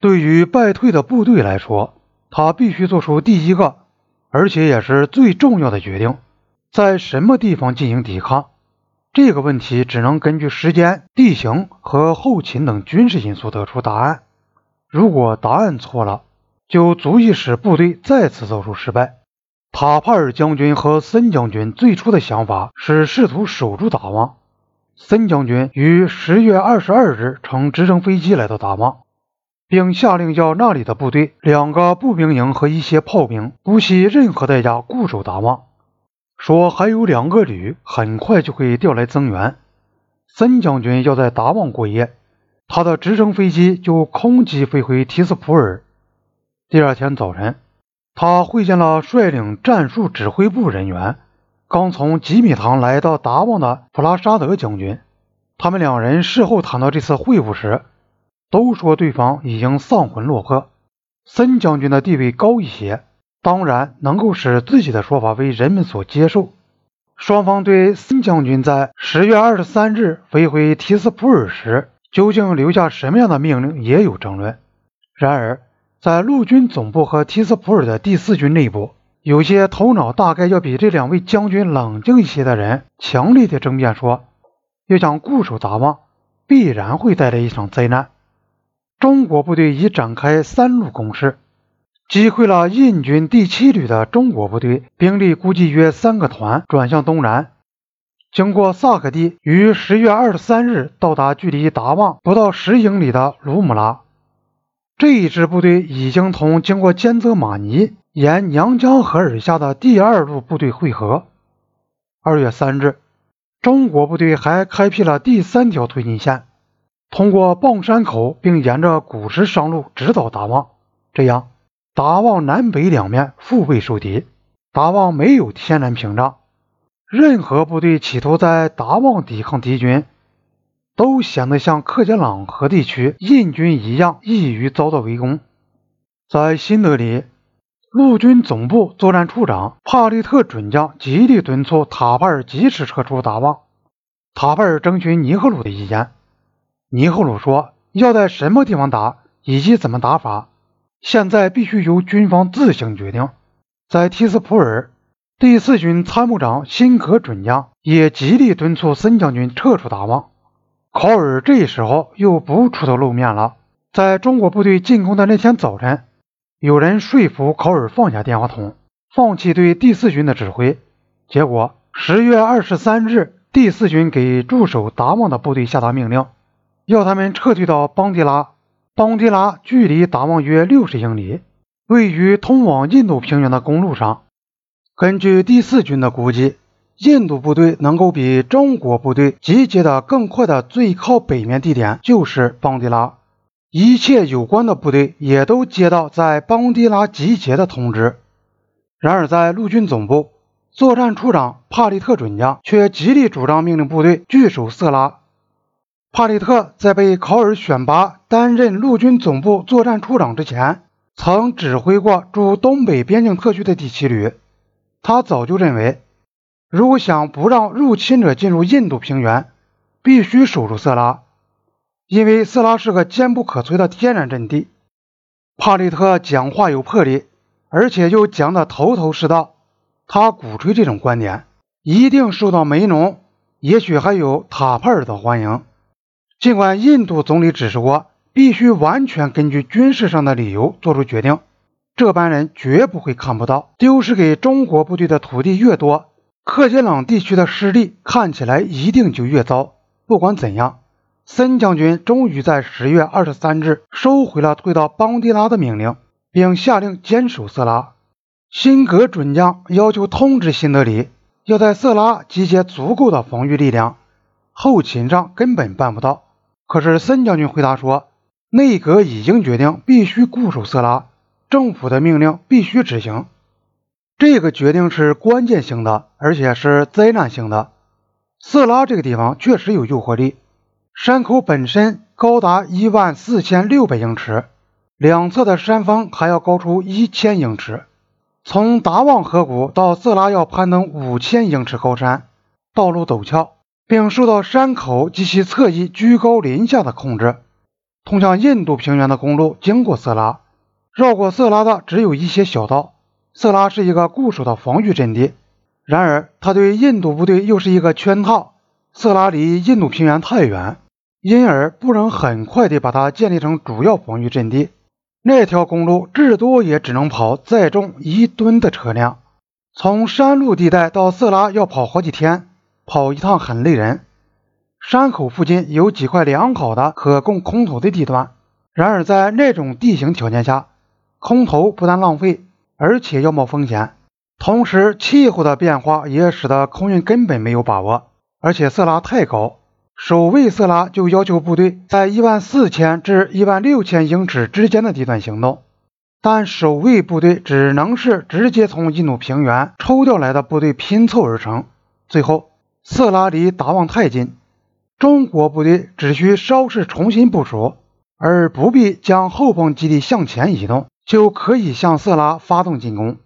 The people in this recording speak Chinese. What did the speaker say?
对于败退的部队来说，他必须做出第一个，而且也是最重要的决定：在什么地方进行抵抗。这个问题只能根据时间、地形和后勤等军事因素得出答案。如果答案错了，就足以使部队再次遭受失败。塔帕尔将军和森将军最初的想法是试图守住达旺。森将军于十月二十二日乘直升飞机来到达旺，并下令要那里的部队、两个步兵营和一些炮兵不惜任何代价固守达旺，说还有两个旅很快就会调来增援。森将军要在达旺过夜，他的直升飞机就空机飞回提斯普尔。第二天早晨，他会见了率领战术指挥部人员。刚从吉米堂来到达旺的普拉沙德将军，他们两人事后谈到这次会晤时，都说对方已经丧魂落魄。森将军的地位高一些，当然能够使自己的说法为人们所接受。双方对森将军在十月二十三日飞回提斯普尔时究竟留下什么样的命令也有争论。然而，在陆军总部和提斯普尔的第四军内部。有些头脑大概要比这两位将军冷静一些的人，强烈的争辩说，要想固守达旺，必然会带来一场灾难。中国部队已展开三路攻势，击溃了印军第七旅的中国部队，兵力估计约三个团，转向东南，经过萨克地，于十月二十三日到达距离达旺不到十英里的卢姆拉。这一支部队已经同经过兼泽马尼。沿娘江河而下的第二路部队会合。二月三日，中国部队还开辟了第三条推进线，通过傍山口，并沿着古石商路直捣达旺。这样，达旺南北两面腹背受敌，达旺没有天然屏障，任何部队企图在达旺抵抗敌军，都显得像克杰朗河地区印军一样，易于遭到围攻。在新德里。陆军总部作战处长帕利特准将极力敦促塔帕尔及时撤出达旺。塔帕尔征询尼赫鲁的意见，尼赫鲁说要在什么地方打以及怎么打法，现在必须由军方自行决定。在提斯普尔，第四军参谋长辛格准将也极力敦促森将军撤出达旺。考尔这时候又不出头露面了。在中国部队进攻的那天早晨。有人说服考尔放下电话筒，放弃对第四军的指挥。结果，十月二十三日，第四军给驻守达旺的部队下达命令，要他们撤退到邦迪拉。邦迪拉距离达旺约六十英里，位于通往印度平原的公路上。根据第四军的估计，印度部队能够比中国部队集结的更快的最靠北面地点就是邦迪拉。一切有关的部队也都接到在邦迪拉集结的通知。然而，在陆军总部，作战处长帕利特准将却极力主张命令部队据守色拉。帕利特在被考尔选拔担任陆军总部作战处长之前，曾指挥过驻东北边境特区的第七旅。他早就认为，如果想不让入侵者进入印度平原，必须守住色拉。因为色拉是个坚不可摧的天然阵地，帕利特讲话有魄力，而且又讲得头头是道。他鼓吹这种观点，一定受到梅农，也许还有塔帕尔的欢迎。尽管印度总理指示过，必须完全根据军事上的理由做出决定，这班人绝不会看不到。丢失给中国部队的土地越多，克杰朗地区的失利看起来一定就越糟。不管怎样。森将军终于在十月二十三日收回了退到邦迪拉的命令，并下令坚守色拉。辛格准将要求通知新德里，要在色拉集结足够的防御力量，后勤上根本办不到。可是森将军回答说，内阁已经决定必须固守色拉，政府的命令必须执行。这个决定是关键性的，而且是灾难性的。色拉这个地方确实有诱惑力。山口本身高达一万四千六百英尺，两侧的山峰还要高出一千英尺。从达旺河谷到色拉要攀登五千英尺高山，道路陡峭，并受到山口及其侧翼居高临下的控制。通向印度平原的公路经过色拉，绕过色拉的只有一些小道。色拉是一个固守的防御阵地，然而它对印度部队又是一个圈套。色拉离印度平原太远，因而不能很快地把它建立成主要防御阵地。那条公路至多也只能跑载重一吨的车辆，从山路地带到色拉要跑好几天，跑一趟很累人。山口附近有几块良好的可供空投的地段，然而在那种地形条件下，空投不但浪费，而且要冒风险。同时，气候的变化也使得空运根本没有把握。而且色拉太高，守卫色拉就要求部队在一万四千至一万六千英尺之间的地段行动，但守卫部队只能是直接从印度平原抽调来的部队拼凑而成。最后，色拉离达旺太近，中国部队只需稍事重新部署，而不必将后方基地向前移动，就可以向色拉发动进攻。